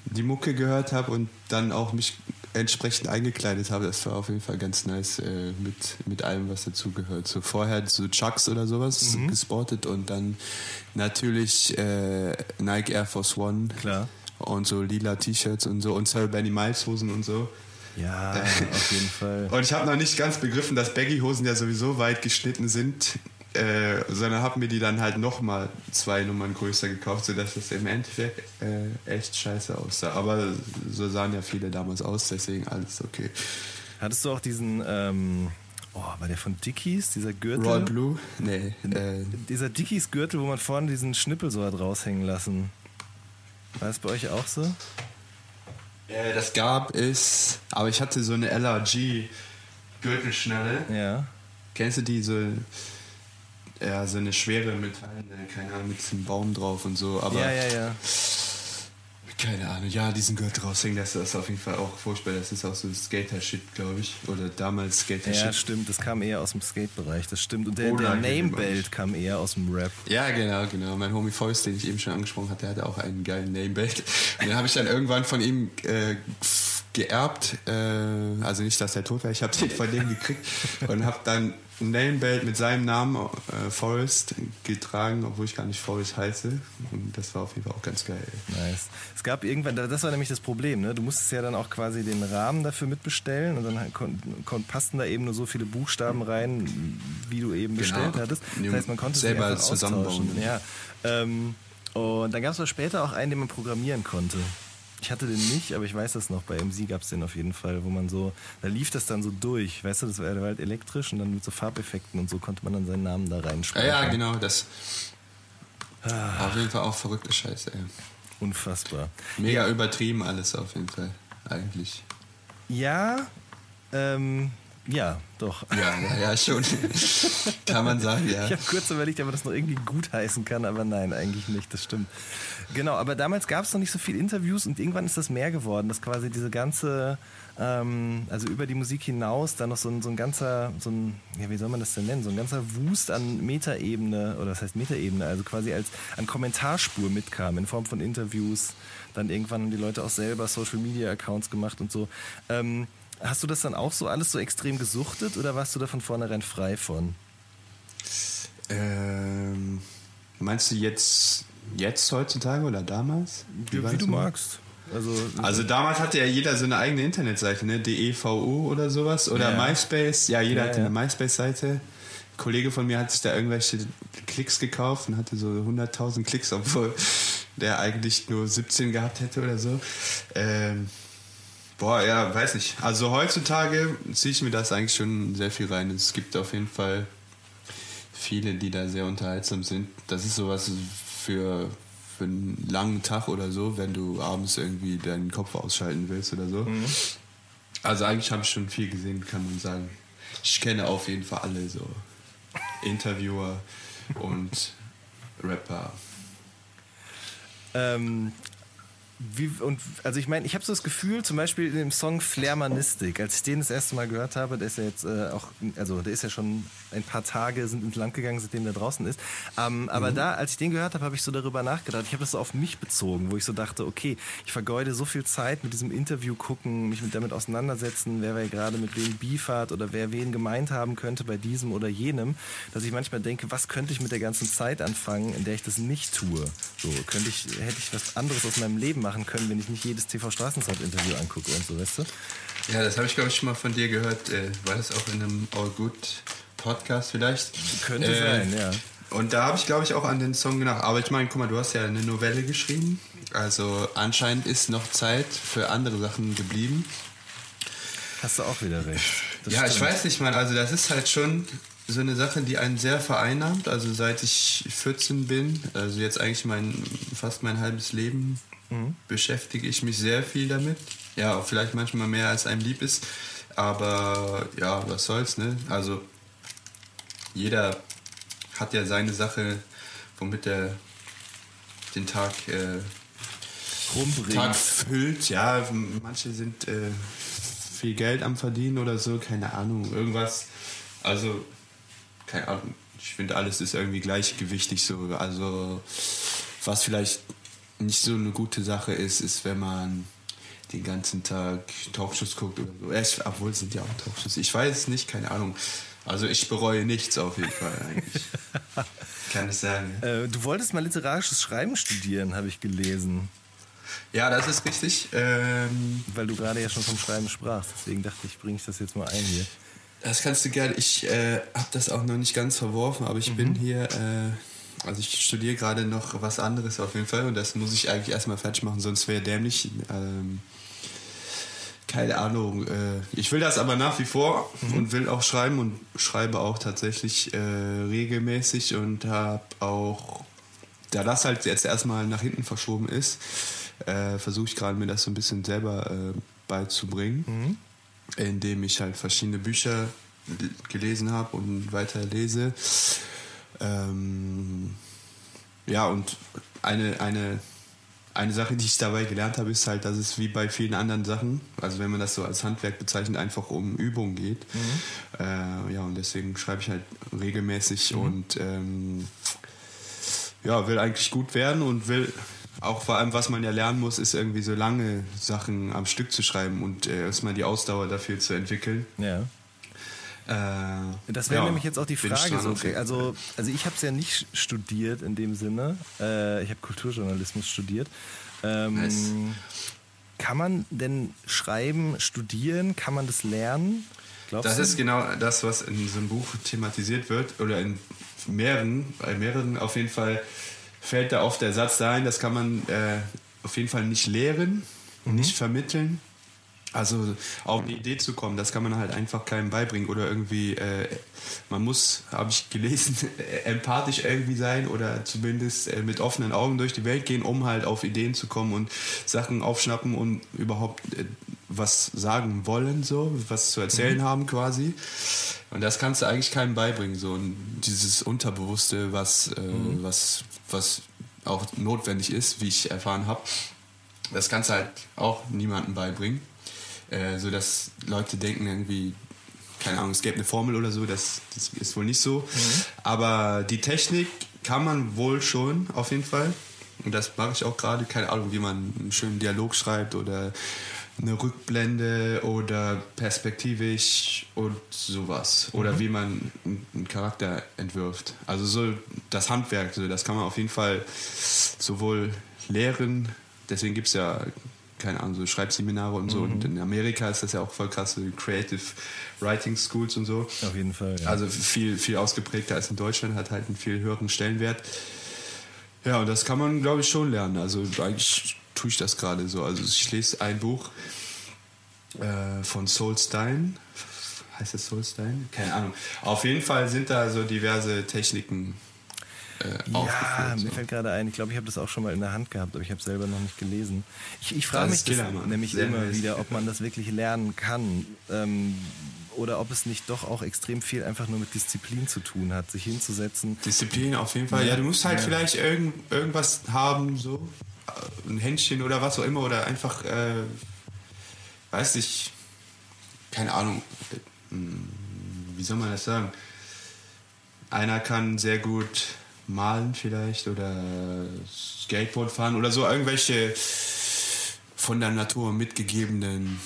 die Mucke gehört habe und dann auch mich entsprechend eingekleidet habe. Das war auf jeden Fall ganz nice äh, mit, mit allem, was dazugehört. So vorher so Chucks oder sowas mhm. gesportet und dann natürlich äh, Nike Air Force One. Klar. Und so lila T-Shirts und so und Sarah Benny Miles Hosen und so. Ja, auf jeden Fall. Und ich habe noch nicht ganz begriffen, dass Baggy-Hosen ja sowieso weit geschnitten sind äh, sondern habe mir die dann halt nochmal zwei Nummern größer gekauft, sodass es im Endeffekt äh, echt scheiße aussah. Aber so sahen ja viele damals aus, deswegen alles okay. Hattest du auch diesen, ähm, oh, war der von Dickies, dieser Gürtel? Royal Blue? Nee. Äh, dieser Dickies Gürtel, wo man vorne diesen Schnippel so hat raushängen lassen. War das bei euch auch so? Äh, das gab es, aber ich hatte so eine LRG Gürtelschnelle. Ja. Kennst du die so? Ja, so eine schwere Metall, keine Ahnung, mit diesem Baum drauf und so, aber. Ja, ja, ja. Keine Ahnung, ja, diesen Gurt raushängen, das ist auf jeden Fall auch furchtbar. Das ist auch so Skater-Shit, glaube ich. Oder damals Skater-Shit. Ja, stimmt, das kam eher aus dem Skate-Bereich, das stimmt. Und der, der Name-Belt kam eher aus dem Rap. Ja, genau, genau. Mein Homie Forrest, den ich eben schon angesprochen hatte, der hatte auch einen geilen Name-Belt. Und den habe ich dann irgendwann von ihm äh, geerbt. Äh, also nicht, dass er tot war, ich habe den von dem gekriegt und habe dann ein Namebelt mit seinem Namen, äh, Forrest, getragen, obwohl ich gar nicht Forrest heiße. Und das war auf jeden Fall auch ganz geil. Nice. Es gab irgendwann, das war nämlich das Problem, ne? Du musstest ja dann auch quasi den Rahmen dafür mitbestellen und dann kon, kon, passten da eben nur so viele Buchstaben rein, wie du eben genau. bestellt hattest. Das heißt, man konnte selber zusammenbauen. Ja. Ähm, und dann gab es später auch einen, den man programmieren konnte. Ich hatte den nicht, aber ich weiß das noch. Bei MC gab es den auf jeden Fall, wo man so, da lief das dann so durch. Weißt du, das war halt elektrisch und dann mit so Farbeffekten und so konnte man dann seinen Namen da reinschreiben. Ja, ja, genau, das. Ah. Auf jeden Fall auch verrückte Scheiße, ey. Unfassbar. Mega ja. übertrieben alles auf jeden Fall, eigentlich. Ja, ähm, ja, doch. Ja, ja, ja schon. kann man sagen, ja. Ich habe kurz überlegt, ob man das noch irgendwie gut heißen kann, aber nein, eigentlich nicht, das stimmt. Genau, aber damals gab es noch nicht so viele Interviews und irgendwann ist das mehr geworden, dass quasi diese ganze, ähm, also über die Musik hinaus, dann noch so ein, so ein ganzer, so ein, ja, wie soll man das denn nennen, so ein ganzer Wust an Metaebene, oder das heißt Metaebene, also quasi als an Kommentarspur mitkam in Form von Interviews. Dann irgendwann haben die Leute auch selber Social Media Accounts gemacht und so. Ähm, Hast du das dann auch so alles so extrem gesuchtet oder warst du da von vornherein frei von? Ähm, meinst du jetzt, jetzt heutzutage oder damals? Wie, wie, wie du magst. Also, also damals hatte ja jeder so eine eigene Internetseite, ne? DEVU oder sowas. Oder ja. MySpace. Ja, jeder ja, hatte ja. eine MySpace-Seite. Ein Kollege von mir hat sich da irgendwelche Klicks gekauft und hatte so 100.000 Klicks, obwohl der eigentlich nur 17 gehabt hätte oder so. Ähm, Boah, ja, weiß nicht. Also heutzutage ziehe ich mir das eigentlich schon sehr viel rein. Es gibt auf jeden Fall viele, die da sehr unterhaltsam sind. Das ist sowas für, für einen langen Tag oder so, wenn du abends irgendwie deinen Kopf ausschalten willst oder so. Mhm. Also eigentlich habe ich schon viel gesehen, kann man sagen. Ich kenne auf jeden Fall alle so Interviewer und Rapper. Ähm, wie, und also ich meine, ich habe so das Gefühl, zum Beispiel in dem Song Flairmanistik, als ich den das erste Mal gehört habe, der ist ja jetzt äh, auch, also der ist ja schon ein paar Tage sind ins Land gegangen, seitdem der draußen ist. Ähm, aber mhm. da, als ich den gehört habe, habe ich so darüber nachgedacht. Ich habe das so auf mich bezogen, wo ich so dachte, okay, ich vergeude so viel Zeit mit diesem Interview gucken, mich mit damit auseinandersetzen, wer wer gerade mit wem Beef hat oder wer wen gemeint haben könnte bei diesem oder jenem, dass ich manchmal denke, was könnte ich mit der ganzen Zeit anfangen, in der ich das nicht tue? So könnte ich, hätte ich was anderes aus meinem Leben machen können, wenn ich nicht jedes TV Straßenzeit-Interview angucke und so, weißt du? Ja, das habe ich, glaube ich, schon mal von dir gehört. Äh, war das auch in einem All Good Podcast vielleicht? Könnte äh, sein, ja. Und da habe ich, glaube ich, auch an den Song gedacht. Aber ich meine, guck mal, du hast ja eine Novelle geschrieben. Also anscheinend ist noch Zeit für andere Sachen geblieben. Hast du auch wieder recht. Das ja, stimmt. ich weiß nicht, man. Also das ist halt schon so eine Sache, die einen sehr vereinnahmt. Also seit ich 14 bin, also jetzt eigentlich mein fast mein halbes Leben, mhm. beschäftige ich mich sehr viel damit. Ja, vielleicht manchmal mehr als einem lieb ist. Aber ja, was soll's, ne? Also jeder hat ja seine Sache, womit er den Tag, äh, Tag füllt. Ja, manche sind äh, viel Geld am Verdienen oder so, keine Ahnung, irgendwas. Also keine Ahnung, ich finde alles ist irgendwie gleichgewichtig so. Also was vielleicht nicht so eine gute Sache ist, ist, wenn man den ganzen Tag Talkshows guckt oder so. Ich, obwohl es sind ja auch Talkshows. Ich weiß es nicht, keine Ahnung. Also ich bereue nichts auf jeden Fall eigentlich. Kann ich sagen. Äh, du wolltest mal literarisches Schreiben studieren, habe ich gelesen. Ja, das ist richtig. Ähm, Weil du gerade ja schon vom Schreiben sprachst. Deswegen dachte ich, bringe ich das jetzt mal ein hier. Das kannst du gerne. Ich äh, habe das auch noch nicht ganz verworfen, aber ich mhm. bin hier. Äh, also ich studiere gerade noch was anderes auf jeden Fall und das muss ich eigentlich erstmal fertig machen, sonst wäre dämlich. Ähm, keine Ahnung. Äh, ich will das aber nach wie vor mhm. und will auch schreiben und schreibe auch tatsächlich äh, regelmäßig und habe auch, da das halt jetzt erstmal nach hinten verschoben ist, äh, versuche ich gerade mir das so ein bisschen selber äh, beizubringen. Mhm indem ich halt verschiedene Bücher gelesen habe und weiter lese. Ähm, ja, und eine, eine, eine Sache, die ich dabei gelernt habe, ist halt, dass es wie bei vielen anderen Sachen, also wenn man das so als Handwerk bezeichnet, einfach um Übung geht. Mhm. Äh, ja, und deswegen schreibe ich halt regelmäßig mhm. und ähm, ja, will eigentlich gut werden und will auch vor allem, was man ja lernen muss, ist irgendwie so lange Sachen am Stück zu schreiben und äh, erstmal die Ausdauer dafür zu entwickeln. Ja. Äh, das wäre ja, nämlich jetzt auch die Frage. So, also, also ich habe es ja nicht studiert in dem Sinne. Äh, ich habe Kulturjournalismus studiert. Ähm, nice. Kann man denn schreiben, studieren? Kann man das lernen? Glaubst das du? ist genau das, was in so einem Buch thematisiert wird oder in mehreren, bei mehreren auf jeden Fall fällt da oft der Satz ein, das kann man äh, auf jeden Fall nicht lehren, mhm. nicht vermitteln. Also auf eine Idee zu kommen, das kann man halt einfach keinem beibringen oder irgendwie, äh, man muss, habe ich gelesen, empathisch irgendwie sein oder zumindest äh, mit offenen Augen durch die Welt gehen, um halt auf Ideen zu kommen und Sachen aufschnappen und überhaupt äh, was sagen wollen, so, was zu erzählen mhm. haben quasi. Und das kannst du eigentlich keinem beibringen, so und dieses Unterbewusste, was, äh, mhm. was, was auch notwendig ist, wie ich erfahren habe. Das kannst du halt auch niemandem beibringen äh, so dass Leute denken irgendwie, keine Ahnung, es gäbe eine Formel oder so, das, das ist wohl nicht so. Mhm. Aber die Technik kann man wohl schon, auf jeden Fall. Und das mache ich auch gerade, keine Ahnung, wie man einen schönen Dialog schreibt oder eine Rückblende oder perspektivisch und sowas. Oder mhm. wie man einen Charakter entwirft. Also so das Handwerk, so, das kann man auf jeden Fall sowohl lehren, deswegen gibt es ja keine Ahnung, so Schreibseminare und so. Mhm. Und in Amerika ist das ja auch voll krass, so Creative Writing Schools und so. Auf jeden Fall. Ja. Also viel, viel ausgeprägter als in Deutschland, hat halt einen viel höheren Stellenwert. Ja, und das kann man, glaube ich, schon lernen. Also eigentlich tue ich das gerade so. Also ich lese ein Buch äh, von Solstein. Heißt das Solstein? Keine Ahnung. Auf jeden Fall sind da so diverse Techniken äh, ja, mir fällt gerade ein, ich glaube, ich habe das auch schon mal in der Hand gehabt, aber ich habe es selber noch nicht gelesen. Ich, ich frage mich das nämlich Sehr immer nice. wieder, ob man das wirklich lernen kann. Ähm, oder ob es nicht doch auch extrem viel einfach nur mit Disziplin zu tun hat, sich hinzusetzen. Disziplin auf jeden Fall. Ja, du musst halt ja. vielleicht irgend, irgendwas haben, so ein Händchen oder was auch immer oder einfach, äh, weiß ich, keine Ahnung, äh, wie soll man das sagen? Einer kann sehr gut malen vielleicht oder Skateboard fahren oder so irgendwelche von der Natur mitgegebenen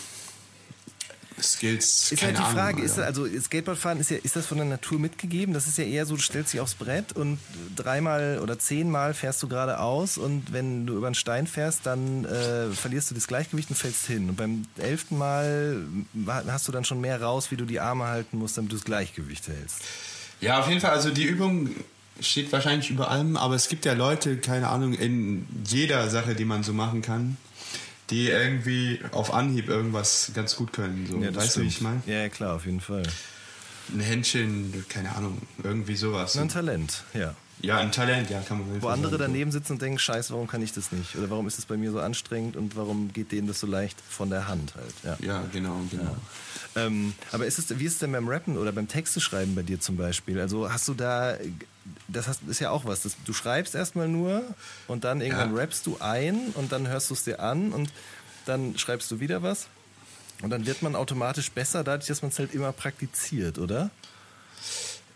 Skills. Ist halt die Frage, Ahnung, ist das, also Skateboardfahren ist ja, ist das von der Natur mitgegeben? Das ist ja eher so, du stellst dich aufs Brett und dreimal oder zehnmal fährst du geradeaus und wenn du über einen Stein fährst, dann äh, verlierst du das Gleichgewicht und fällst hin. Und beim elften Mal hast du dann schon mehr raus, wie du die Arme halten musst, damit du das Gleichgewicht hältst. Ja, auf jeden Fall. Also die Übung steht wahrscheinlich über allem, aber es gibt ja Leute, keine Ahnung, in jeder Sache, die man so machen kann, die irgendwie auf Anhieb irgendwas ganz gut können. So. Ja, weißt stimmt. du, wie ich meine? Ja, klar, auf jeden Fall. Ein Händchen, keine Ahnung, irgendwie sowas. Ein Talent, ja. Ja, ein Talent, ja, kann man Wo andere sagen. daneben sitzen und denken, scheiße, warum kann ich das nicht? Oder warum ist es bei mir so anstrengend und warum geht denen das so leicht von der Hand halt? Ja, ja genau, genau. Ja. Ähm, aber ist es, wie ist es denn beim Rappen oder beim Texteschreiben bei dir zum Beispiel? Also hast du da, das hast, ist ja auch was, das, du schreibst erstmal nur und dann irgendwann ja. rappst du ein und dann hörst du es dir an und dann schreibst du wieder was und dann wird man automatisch besser, dadurch, dass man es halt immer praktiziert, oder?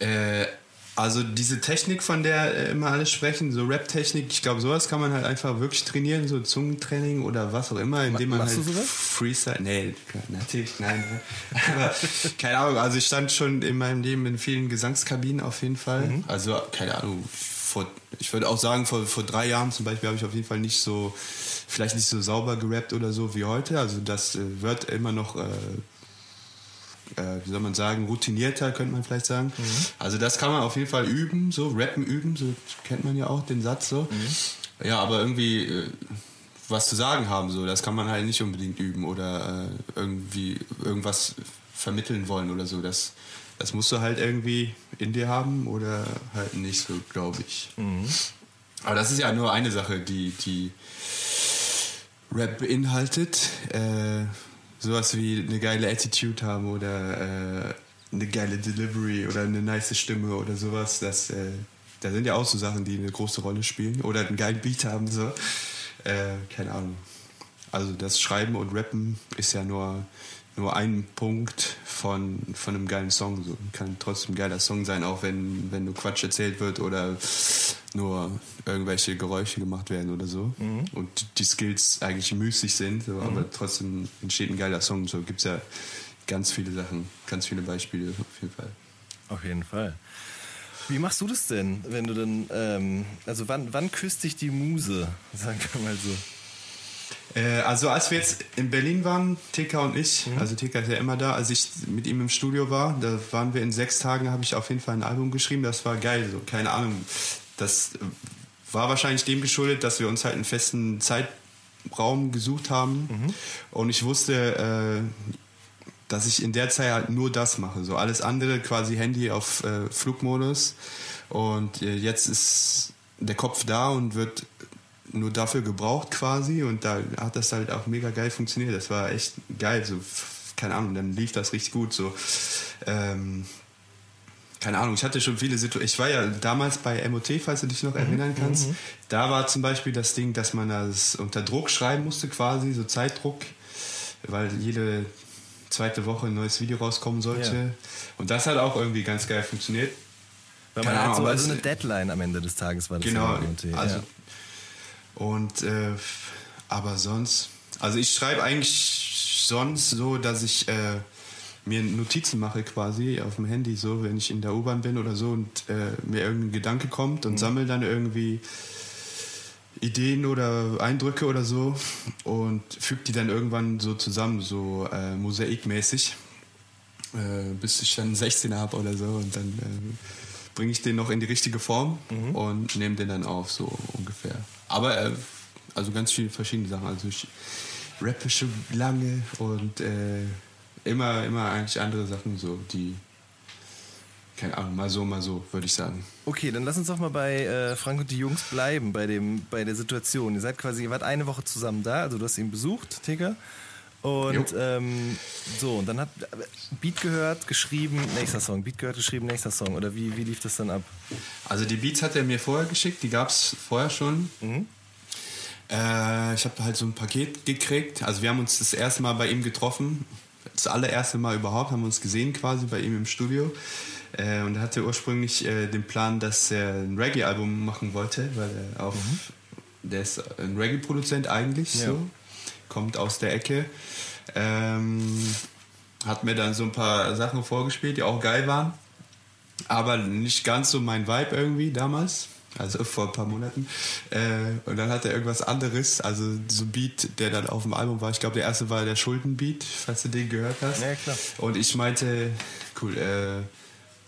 Äh, also diese Technik, von der äh, immer alle sprechen, so Rap-Technik, ich glaube, sowas kann man halt einfach wirklich trainieren, so Zungentraining oder was auch immer, indem man Machst halt du sowas? Freestyle. Nee, natürlich, nein. Aber keine Ahnung, also ich stand schon in meinem Leben in vielen Gesangskabinen auf jeden Fall. Mhm. Also, keine Ahnung, vor, ich würde auch sagen, vor, vor drei Jahren zum Beispiel habe ich auf jeden Fall nicht so, vielleicht nicht so sauber gerappt oder so wie heute. Also das äh, wird immer noch äh, äh, wie soll man sagen, routinierter, könnte man vielleicht sagen. Mhm. Also das kann man auf jeden Fall üben, so rappen üben, so kennt man ja auch den Satz so. Mhm. Ja, aber irgendwie äh, was zu sagen haben, so, das kann man halt nicht unbedingt üben oder äh, irgendwie irgendwas vermitteln wollen oder so. Das, das musst du halt irgendwie in dir haben oder halt nicht so, glaube ich. Mhm. Aber das ist ja nur eine Sache, die, die Rap beinhaltet. Äh, sowas wie eine geile Attitude haben oder äh, eine geile Delivery oder eine nice Stimme oder sowas. Das, äh, da sind ja auch so Sachen, die eine große Rolle spielen. Oder einen geilen Beat haben, so. Äh, keine Ahnung. Also das Schreiben und Rappen ist ja nur nur ein Punkt von, von einem geilen Song. So. Kann trotzdem ein geiler Song sein, auch wenn, wenn nur Quatsch erzählt wird oder nur irgendwelche Geräusche gemacht werden oder so. Mhm. Und die Skills eigentlich müßig sind, so, mhm. aber trotzdem entsteht ein geiler Song. So gibt es ja ganz viele Sachen, ganz viele Beispiele auf jeden Fall. Auf jeden Fall. Wie machst du das denn, wenn du dann, ähm, also wann, wann küsst dich die Muse, sagen wir mal so? Äh, also als wir jetzt in Berlin waren, TK und ich, mhm. also TK ist ja immer da, als ich mit ihm im Studio war, da waren wir in sechs Tagen, habe ich auf jeden Fall ein Album geschrieben, das war geil, so keine Ahnung. Das war wahrscheinlich dem geschuldet, dass wir uns halt einen festen Zeitraum gesucht haben mhm. und ich wusste, äh, dass ich in der Zeit halt nur das mache, so alles andere quasi Handy auf äh, Flugmodus und äh, jetzt ist der Kopf da und wird nur dafür gebraucht quasi und da hat das halt auch mega geil funktioniert. Das war echt geil, so keine Ahnung, dann lief das richtig gut so. Ähm, keine Ahnung, ich hatte schon viele Situationen. Ich war ja damals bei MOT, falls du dich noch mhm. erinnern kannst. Mhm. Da war zum Beispiel das Ding, dass man das unter Druck schreiben musste, quasi, so Zeitdruck, weil jede zweite Woche ein neues Video rauskommen sollte. Ja. Und das hat auch irgendwie ganz geil funktioniert. Weil man hat so also eine Deadline am Ende des Tages war das. Genau, also ja. Und äh, aber sonst, also ich schreibe eigentlich sonst so, dass ich äh, mir Notizen mache quasi auf dem Handy, so wenn ich in der U-Bahn bin oder so und äh, mir irgendein Gedanke kommt und mhm. sammle dann irgendwie Ideen oder Eindrücke oder so und füge die dann irgendwann so zusammen, so äh, mosaikmäßig, äh, bis ich dann 16 habe oder so und dann äh, bringe ich den noch in die richtige Form mhm. und nehme den dann auf, so ungefähr. Aber äh, also ganz viele verschiedene Sachen. Also ich rappe schon lange und äh, immer, immer eigentlich andere Sachen, so die keine Ahnung, mal so, mal so, würde ich sagen. Okay, dann lass uns doch mal bei äh, Frank und die Jungs bleiben, bei, dem, bei der Situation. Ihr seid quasi, ihr wart eine Woche zusammen da, also du hast ihn besucht, Tigger. Und ähm, so, und dann hat Beat gehört, geschrieben, nächster Song. Beat gehört, geschrieben, nächster Song. Oder wie, wie lief das dann ab? Also die Beats hat er mir vorher geschickt, die gab es vorher schon. Mhm. Äh, ich habe halt so ein Paket gekriegt. Also wir haben uns das erste Mal bei ihm getroffen. Das allererste Mal überhaupt haben wir uns gesehen quasi bei ihm im Studio. Äh, und er hatte ursprünglich äh, den Plan, dass er ein Reggae-Album machen wollte, weil er auf, mhm. der ist ein Reggae-Produzent eigentlich ja. so, kommt aus der Ecke. Ähm, hat mir dann so ein paar Sachen vorgespielt, die auch geil waren, aber nicht ganz so mein Vibe irgendwie damals. Also vor ein paar Monaten. Äh, und dann hat er irgendwas anderes, also so ein Beat, der dann auf dem Album war. Ich glaube, der erste war der Schuldenbeat, falls du den gehört hast. Ja, klar. Und ich meinte, cool, äh,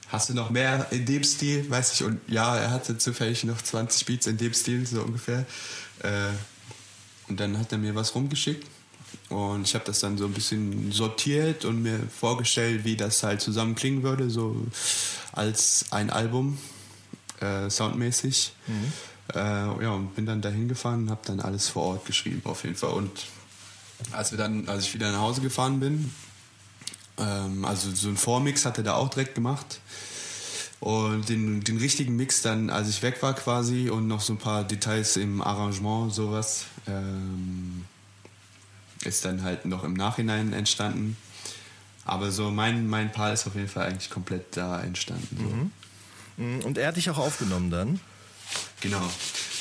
hast du noch mehr in dem Stil, weiß ich. Und ja, er hatte zufällig noch 20 Beats in dem Stil, so ungefähr. Äh, und dann hat er mir was rumgeschickt. Und ich habe das dann so ein bisschen sortiert und mir vorgestellt, wie das halt zusammen klingen würde, so als ein Album, äh, soundmäßig. Mhm. Äh, ja, und bin dann dahin gefahren und habe dann alles vor Ort geschrieben, auf jeden Fall. Und als wir dann, als ich wieder nach Hause gefahren bin, ähm, also so ein Vormix hat er da auch direkt gemacht. Und den, den richtigen Mix dann, als ich weg war quasi und noch so ein paar Details im Arrangement, sowas, ähm, ist dann halt noch im Nachhinein entstanden. Aber so mein, mein Paar ist auf jeden Fall eigentlich komplett da entstanden. So. Mhm. Und er hat dich auch aufgenommen dann? Genau.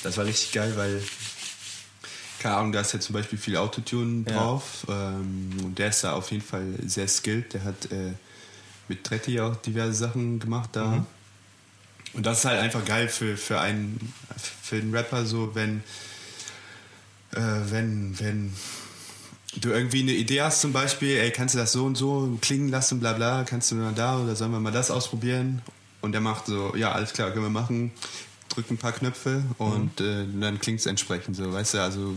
Das war richtig geil, weil keine Ahnung, da ist ja zum Beispiel viel Autotune drauf. Ja. Ähm, und der ist da auf jeden Fall sehr skilled. Der hat äh, mit Tretti auch diverse Sachen gemacht da. Mhm. Und das ist halt einfach geil für, für einen, für einen Rapper, so wenn, äh, wenn, wenn du irgendwie eine Idee hast zum Beispiel, ey, kannst du das so und so klingen lassen, bla bla, kannst du mal da oder sollen wir mal das ausprobieren? Und der macht so, ja, alles klar, können wir machen drückt ein paar Knöpfe und mhm. äh, dann klingt es entsprechend so, weißt du, also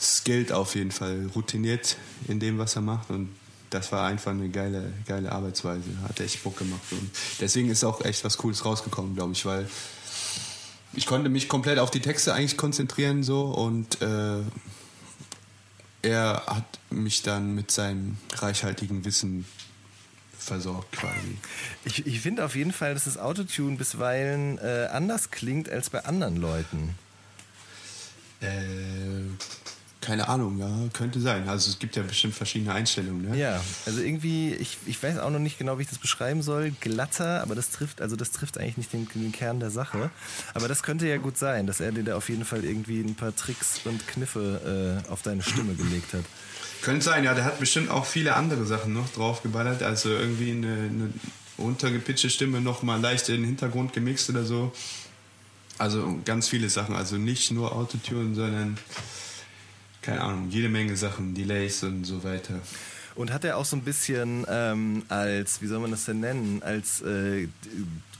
skilled auf jeden Fall, routiniert in dem, was er macht und das war einfach eine geile, geile Arbeitsweise, hat echt Bock gemacht und deswegen ist auch echt was Cooles rausgekommen, glaube ich, weil ich konnte mich komplett auf die Texte eigentlich konzentrieren so und äh, er hat mich dann mit seinem reichhaltigen Wissen versorgt quasi. Ich, ich finde auf jeden Fall, dass das Autotune bisweilen äh, anders klingt als bei anderen Leuten. Äh, keine Ahnung, ja, könnte sein. Also es gibt ja bestimmt verschiedene Einstellungen, ne? Ja, also irgendwie, ich, ich weiß auch noch nicht genau, wie ich das beschreiben soll. Glatter, aber das trifft, also das trifft eigentlich nicht den, den Kern der Sache. Aber das könnte ja gut sein, dass er dir da auf jeden Fall irgendwie ein paar Tricks und Kniffe äh, auf deine Stimme gelegt hat. Könnte sein, ja, der hat bestimmt auch viele andere Sachen noch draufgeballert, also irgendwie eine, eine untergepitchte Stimme noch mal leicht in den Hintergrund gemixt oder so. Also ganz viele Sachen, also nicht nur Autotune, sondern keine Ahnung, jede Menge Sachen, Delays und so weiter. Und hat er auch so ein bisschen ähm, als, wie soll man das denn nennen, als äh,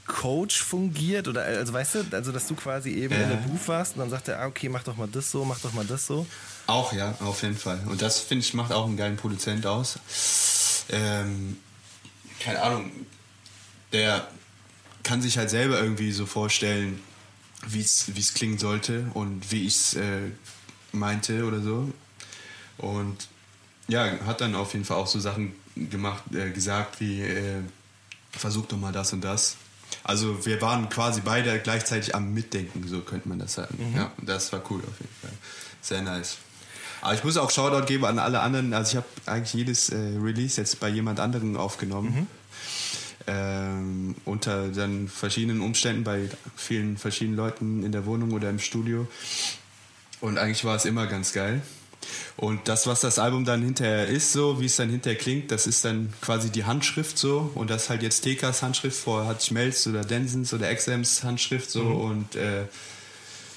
Coach fungiert oder also weißt du, also dass du quasi eben äh. in der Booth warst und dann sagt er, ah, okay, mach doch mal das so, mach doch mal das so. Auch ja, auf jeden Fall. Und das finde ich macht auch einen geilen Produzent aus. Ähm, keine Ahnung, der kann sich halt selber irgendwie so vorstellen, wie es klingen sollte und wie ich es äh, meinte oder so. Und ja, hat dann auf jeden Fall auch so Sachen gemacht, äh, gesagt wie äh, versuch doch mal das und das. Also wir waren quasi beide gleichzeitig am Mitdenken, so könnte man das sagen. Mhm. Ja, das war cool auf jeden Fall. Sehr nice. Aber ich muss auch Shoutout geben an alle anderen. Also ich habe eigentlich jedes äh, Release jetzt bei jemand anderem aufgenommen. Mhm. Ähm, unter dann verschiedenen Umständen bei vielen verschiedenen Leuten in der Wohnung oder im Studio. Und eigentlich war es immer ganz geil. Und das, was das Album dann hinterher ist, so wie es dann hinterher klingt, das ist dann quasi die Handschrift so. Und das halt jetzt TKs Handschrift, vorher hatte ich Melz oder Densens oder XMs Handschrift so. Mhm. Und äh,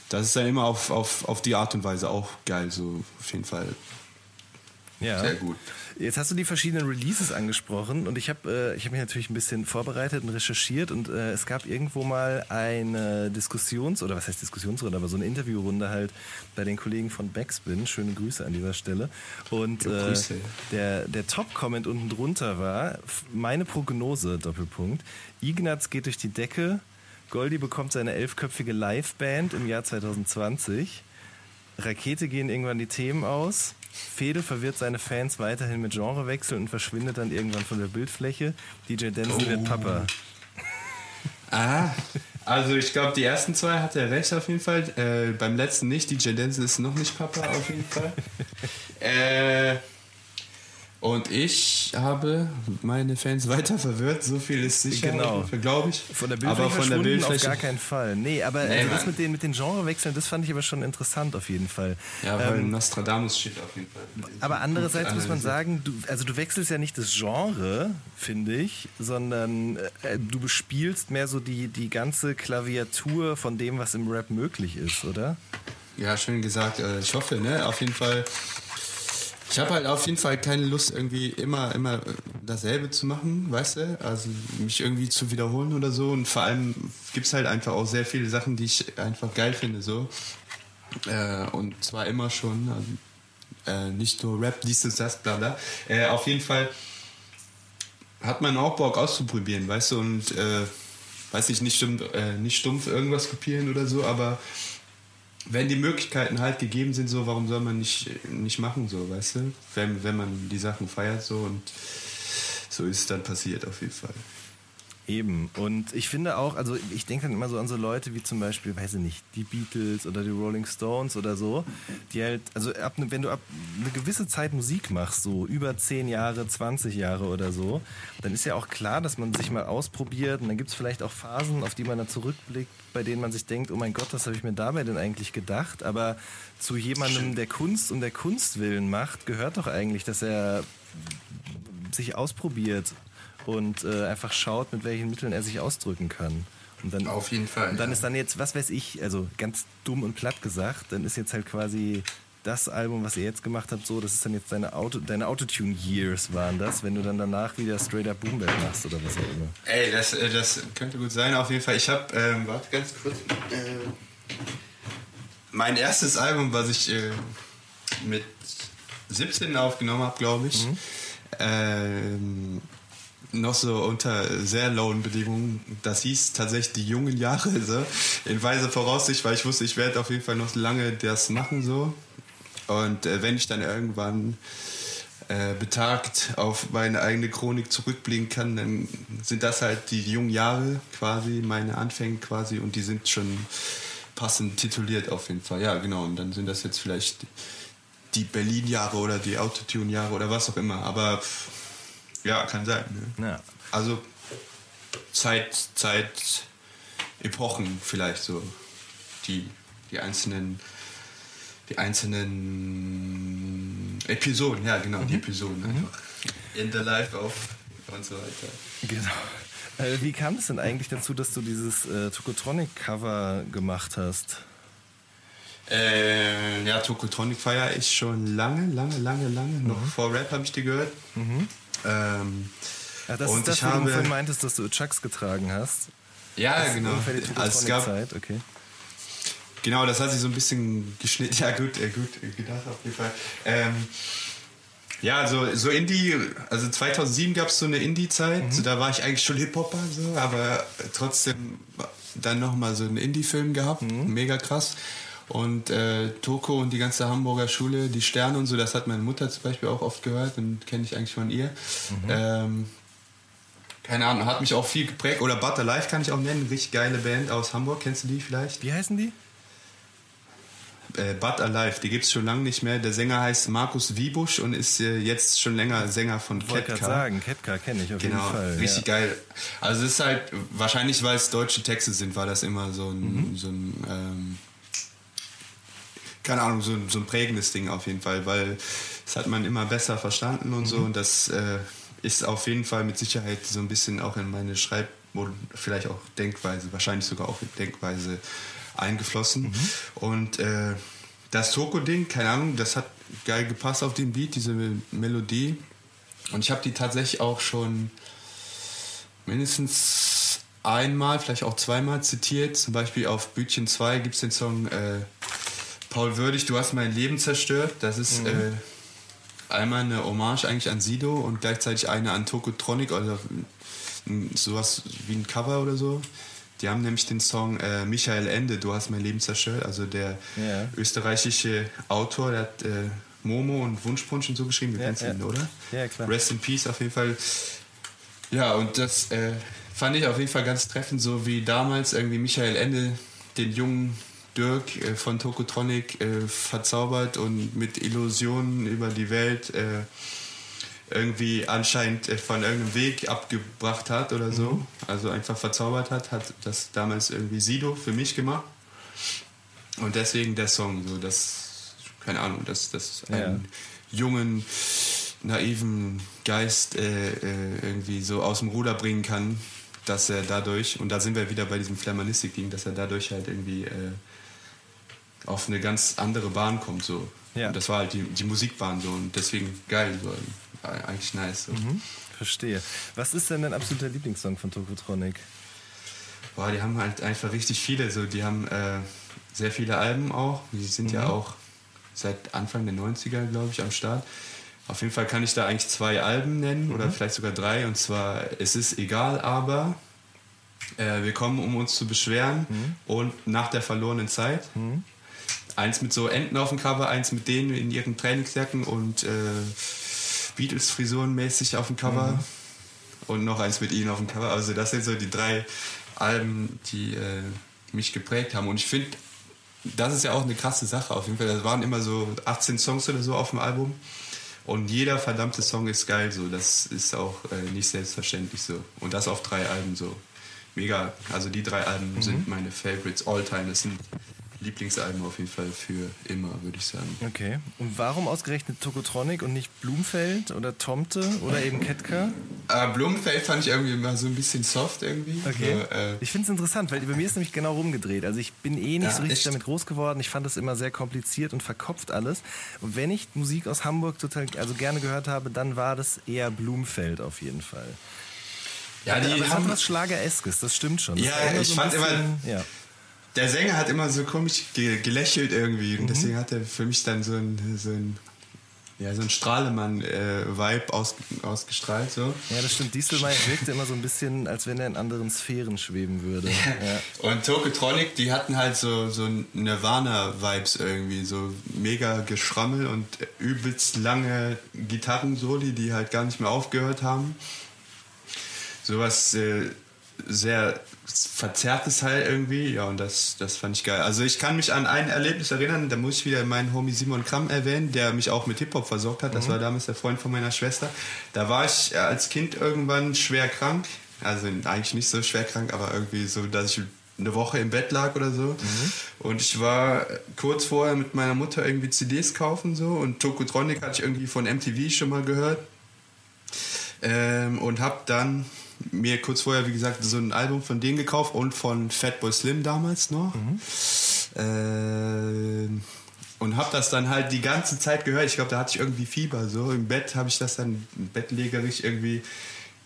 das ist dann immer auf, auf, auf die Art und Weise auch geil, so auf jeden Fall. Ja. Sehr gut. Jetzt hast du die verschiedenen Releases angesprochen und ich habe äh, hab mich natürlich ein bisschen vorbereitet und recherchiert und äh, es gab irgendwo mal eine Diskussions- oder was heißt Diskussionsrunde, aber so eine Interviewrunde halt bei den Kollegen von Backspin. Schöne Grüße an dieser Stelle. Und äh, der, der Top-Comment unten drunter war, meine Prognose, Doppelpunkt, Ignaz geht durch die Decke, Goldi bekommt seine elfköpfige Liveband im Jahr 2020. Rakete gehen irgendwann die Themen aus. Fede verwirrt seine Fans weiterhin mit Genrewechsel und verschwindet dann irgendwann von der Bildfläche. DJ Denzel oh. wird Papa. Ah, Also ich glaube, die ersten zwei hat er recht auf jeden Fall. Äh, beim letzten nicht. DJ Denzel ist noch nicht Papa auf jeden Fall. äh, und ich habe meine Fans weiter verwirrt, so viel ist sicher, genau. glaube ich. Von der Bildfläche aber von der Bildfläche auf gar keinen Fall. Nee, aber nee, also das mit den, mit den Genrewechseln, das fand ich aber schon interessant auf jeden Fall. Ja, weil ähm, Nostradamus steht auf jeden Fall. Aber andererseits muss man sagen, du, also du wechselst ja nicht das Genre, finde ich, sondern äh, du bespielst mehr so die, die ganze Klaviatur von dem, was im Rap möglich ist, oder? Ja, schön gesagt. Äh, ich hoffe, ne? Auf jeden Fall ich habe halt auf jeden Fall keine Lust, irgendwie immer, immer dasselbe zu machen, weißt du? Also mich irgendwie zu wiederholen oder so. Und vor allem gibt es halt einfach auch sehr viele Sachen, die ich einfach geil finde, so. Äh, und zwar immer schon. Also, äh, nicht nur Rap, dies und das, bla bla. Äh, auf jeden Fall hat man auch Bock auszuprobieren, weißt du? Und äh, weiß ich nicht stumpf, äh, nicht stumpf irgendwas kopieren oder so, aber wenn die Möglichkeiten halt gegeben sind, so, warum soll man nicht, nicht machen, so, weißt du? Wenn, wenn man die Sachen feiert, so und so ist es dann passiert auf jeden Fall. Eben. Und ich finde auch, also ich denke dann immer so an so Leute wie zum Beispiel, weiß ich nicht, die Beatles oder die Rolling Stones oder so, die halt, also ab, wenn du ab eine gewisse Zeit Musik machst, so über 10 Jahre, 20 Jahre oder so, dann ist ja auch klar, dass man sich mal ausprobiert und dann gibt es vielleicht auch Phasen, auf die man dann zurückblickt, bei denen man sich denkt, oh mein Gott, was habe ich mir dabei denn eigentlich gedacht? Aber zu jemandem, der Kunst um der Kunst willen macht, gehört doch eigentlich, dass er sich ausprobiert und äh, einfach schaut, mit welchen Mitteln er sich ausdrücken kann. Und dann, Auf jeden Fall. Und dann ja. ist dann jetzt, was weiß ich, also ganz dumm und platt gesagt, dann ist jetzt halt quasi das Album, was ihr jetzt gemacht habt, so, das ist dann jetzt deine, Auto, deine Autotune-Years waren das, wenn du dann danach wieder Straight Up Boom Bap machst oder was auch immer. Ey, das, äh, das könnte gut sein, auf jeden Fall. Ich hab, ähm, warte ganz kurz. Äh, mein erstes Album, was ich äh, mit 17 aufgenommen habe, glaube ich, mhm. ähm, noch so unter sehr lauen Bedingungen. Das hieß tatsächlich die jungen Jahre, so, in weiser Voraussicht, weil ich wusste, ich werde auf jeden Fall noch lange das machen, so. Und äh, wenn ich dann irgendwann äh, betagt auf meine eigene Chronik zurückblicken kann, dann sind das halt die jungen Jahre quasi, meine Anfänge quasi, und die sind schon passend tituliert auf jeden Fall. Ja, genau. Und dann sind das jetzt vielleicht die Berlin-Jahre oder die Autotune-Jahre oder was auch immer. Aber pff, ja, kann sein. Ne? Ja. Also Zeit, Zeit, Epochen vielleicht so. Die, die einzelnen die einzelnen Episoden, ja genau, mhm. die Episoden mhm. einfach. In the Life of und so weiter. Genau. Äh, wie kam es denn eigentlich dazu, dass du dieses äh, Tokotronic-Cover gemacht hast? Äh, ja, Tokotronic feiere ich schon lange, lange, lange, lange. Mhm. Noch vor Rap habe ich die gehört. Mhm. Ähm, Ach, das und ist das, ich habe, du vorhin meintest, dass du Chucks getragen hast. Ja, das genau. Also es gab, Zeit, okay. Genau, das hat sich so ein bisschen geschnitten. Ja, gut, äh, gut gedacht auf jeden Fall. Ähm, ja, so, so Indie, also 2007 gab es so eine Indie-Zeit, mhm. so, da war ich eigentlich schon Hip-Hopper, so, aber trotzdem dann nochmal so einen Indie-Film gehabt, mhm. mega krass. Und äh, Toko und die ganze Hamburger Schule, die Sterne und so, das hat meine Mutter zum Beispiel auch oft gehört und kenne ich eigentlich von ihr. Mhm. Ähm, keine Ahnung, hat mich auch viel geprägt. Oder Butter Life kann ich auch nennen, richtig geile Band aus Hamburg, kennst du die vielleicht? Wie heißen die? Äh, But Alive, die gibt es schon lange nicht mehr. Der Sänger heißt Markus Wiebusch und ist äh, jetzt schon länger Sänger von Ketka. Ich wollte sagen, Ketka kenne ich auf genau, jeden Fall. Richtig ja. geil. Also es ist halt, wahrscheinlich weil es deutsche Texte sind, war das immer so ein, mhm. so ein ähm, keine Ahnung, so, so ein prägendes Ding auf jeden Fall, weil das hat man immer besser verstanden und mhm. so und das äh, ist auf jeden Fall mit Sicherheit so ein bisschen auch in meine Schreib- oder vielleicht auch Denkweise, wahrscheinlich sogar auch in Denkweise eingeflossen. Mhm. Und äh, das Toko-Ding, keine Ahnung, das hat geil gepasst auf den Beat, diese Melodie. Und ich habe die tatsächlich auch schon mindestens einmal, vielleicht auch zweimal zitiert. Zum Beispiel auf Bütchen 2 gibt es den Song äh, Paul Würdig, du hast mein Leben zerstört. Das ist mhm. äh, einmal eine Hommage eigentlich an Sido und gleichzeitig eine an Tokotronic, also sowas wie ein Cover oder so. Die haben nämlich den Song äh, Michael Ende, Du hast mein Leben zerstört. Also der ja. österreichische Autor, der hat äh, Momo und Wunschpunsch und so geschrieben. Du ja, kennst ja. ihn, oder? Ja, klar. Rest in Peace auf jeden Fall. Ja, und das äh, fand ich auf jeden Fall ganz treffend, so wie damals irgendwie Michael Ende den jungen Dirk äh, von Tokotronic äh, verzaubert und mit Illusionen über die Welt äh, irgendwie anscheinend äh, von irgendeinem Weg abgebracht hat oder so. Mhm. Also einfach verzaubert hat, hat das damals irgendwie Sido für mich gemacht. Und deswegen der Song, so das, keine Ahnung, dass das einen ja. jungen, naiven Geist äh, äh, irgendwie so aus dem Ruder bringen kann, dass er dadurch, und da sind wir wieder bei diesem Flammanistik-Ding, dass er dadurch halt irgendwie äh, auf eine ganz andere Bahn kommt. So. Ja. Und das war halt die, die Musikbahn so und deswegen geil, so. eigentlich nice. So. Mhm, verstehe. Was ist denn dein absoluter Lieblingssong von Tokotronic? Boah, die haben halt einfach richtig viele. So. Die haben äh, sehr viele Alben auch. Die sind mhm. ja auch seit Anfang der 90er, glaube ich, am Start. Auf jeden Fall kann ich da eigentlich zwei Alben nennen mhm. oder vielleicht sogar drei. Und zwar Es ist egal, aber äh, wir kommen, um uns zu beschweren mhm. und nach der verlorenen Zeit. Mhm. Eins mit so Enten auf dem Cover, eins mit denen in ihren Trainingsjacken und äh, Beatles-Frisuren mäßig auf dem Cover. Mhm. Und noch eins mit ihnen auf dem Cover. Also das sind so die drei Alben, die äh, mich geprägt haben. Und ich finde, das ist ja auch eine krasse Sache auf jeden Fall. Das waren immer so 18 Songs oder so auf dem Album. Und jeder verdammte Song ist geil so. Das ist auch äh, nicht selbstverständlich so. Und das auf drei Alben so. Mega. Also die drei Alben mhm. sind meine Favorites all time. Das sind Lieblingsalben auf jeden Fall für immer, würde ich sagen. Okay. Und warum ausgerechnet Tokotronic und nicht Blumfeld oder Tomte oder eben Ketka? Äh, Blumfeld fand ich irgendwie immer so ein bisschen soft irgendwie. Okay. So, äh ich finde es interessant, weil bei mir ist nämlich genau rumgedreht. Also ich bin eh nicht ja, so richtig echt? damit groß geworden. Ich fand das immer sehr kompliziert und verkopft alles. Und wenn ich Musik aus Hamburg total, also gerne gehört habe, dann war das eher Blumfeld auf jeden Fall. Ja, die aber haben was Schlagereskes, das stimmt schon. Das ja, ich so fand bisschen, immer, ja der Sänger hat immer so komisch ge gelächelt irgendwie und mhm. deswegen hat er für mich dann so ein, so ein ja, so ein Strahlemann-Vibe äh, aus, ausgestrahlt. So. Ja, das stimmt. Dieselmeier wirkte immer so ein bisschen, als wenn er in anderen Sphären schweben würde. Ja. Und Tokotronic, die hatten halt so, so Nirvana-Vibes irgendwie. So mega Geschrammel und übelst lange Gitarrensoli, die halt gar nicht mehr aufgehört haben. Sowas äh, sehr verzerrtes halt irgendwie. Ja, und das, das fand ich geil. Also ich kann mich an ein Erlebnis erinnern, da muss ich wieder meinen Homie Simon Kramm erwähnen, der mich auch mit Hip-Hop versorgt hat. Das mhm. war damals der Freund von meiner Schwester. Da war ich als Kind irgendwann schwer krank. Also eigentlich nicht so schwer krank, aber irgendwie so, dass ich eine Woche im Bett lag oder so. Mhm. Und ich war kurz vorher mit meiner Mutter irgendwie CDs kaufen so und Tokotronic hatte ich irgendwie von MTV schon mal gehört. Ähm, und hab dann mir kurz vorher, wie gesagt, so ein Album von denen gekauft und von Fatboy Slim damals noch. Mhm. Äh, und habe das dann halt die ganze Zeit gehört. Ich glaube, da hatte ich irgendwie Fieber. So im Bett habe ich das dann bettlägerig irgendwie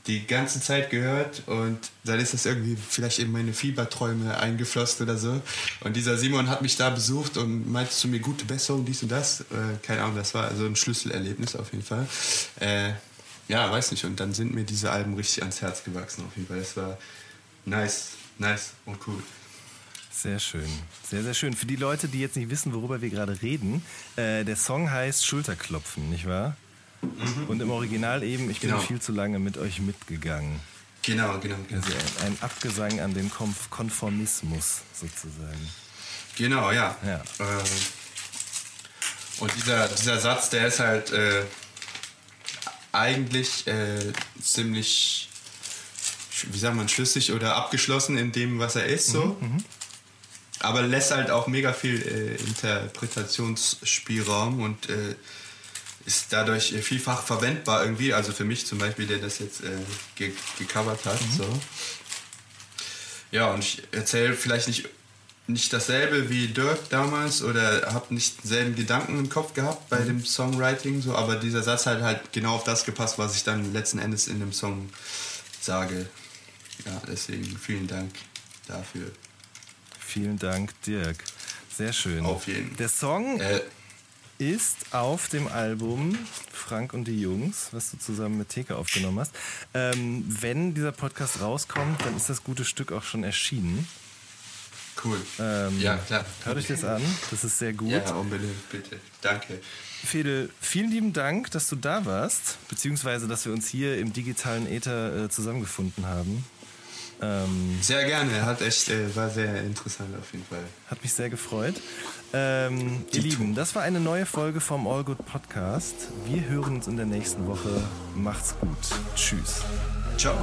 die ganze Zeit gehört und dann ist das irgendwie vielleicht in meine Fieberträume eingeflossen oder so. Und dieser Simon hat mich da besucht und meinte zu mir gute Besserung, dies und das. Äh, keine Ahnung, das war also ein Schlüsselerlebnis auf jeden Fall. Äh, ja, weiß nicht. Und dann sind mir diese Alben richtig ans Herz gewachsen auf jeden Fall. Das war nice, nice und cool. Sehr schön, sehr, sehr schön. Für die Leute, die jetzt nicht wissen, worüber wir gerade reden, äh, der Song heißt Schulterklopfen, nicht wahr? Mhm. Und im Original eben, ich bin genau. viel zu lange mit euch mitgegangen. Genau, genau. genau. Also ein Abgesang an den Konformismus sozusagen. Genau, ja. ja. Äh, und dieser, dieser Satz, der ist halt äh, eigentlich äh, ziemlich, wie sagt man, schlüssig oder abgeschlossen in dem, was er ist, so. Mhm, mhm. Aber lässt halt auch mega viel äh, Interpretationsspielraum und äh, ist dadurch vielfach verwendbar irgendwie. Also für mich zum Beispiel, der das jetzt äh, ge gecovert hat. Mhm. So. Ja, und ich erzähle vielleicht nicht nicht dasselbe wie Dirk damals oder habe nicht denselben Gedanken im Kopf gehabt bei mhm. dem Songwriting, so, aber dieser Satz hat halt genau auf das gepasst, was ich dann letzten Endes in dem Song sage. Ja, deswegen vielen Dank dafür. Vielen Dank, Dirk. Sehr schön. Auf jeden. Der Song äh, ist auf dem Album Frank und die Jungs, was du zusammen mit Theke aufgenommen hast. Ähm, wenn dieser Podcast rauskommt, dann ist das gute Stück auch schon erschienen. Cool. Ähm, ja, klar. Hört euch das an. Das ist sehr gut. Ja, unbedingt, bitte. Danke. Fede, vielen lieben Dank, dass du da warst, beziehungsweise dass wir uns hier im digitalen Äther äh, zusammengefunden haben. Ähm, sehr gerne, hat echt, äh, war sehr interessant auf jeden Fall. Hat mich sehr gefreut. Ähm, ihr Lieben, das war eine neue Folge vom All Good Podcast. Wir hören uns in der nächsten Woche. Macht's gut. Tschüss. Ciao.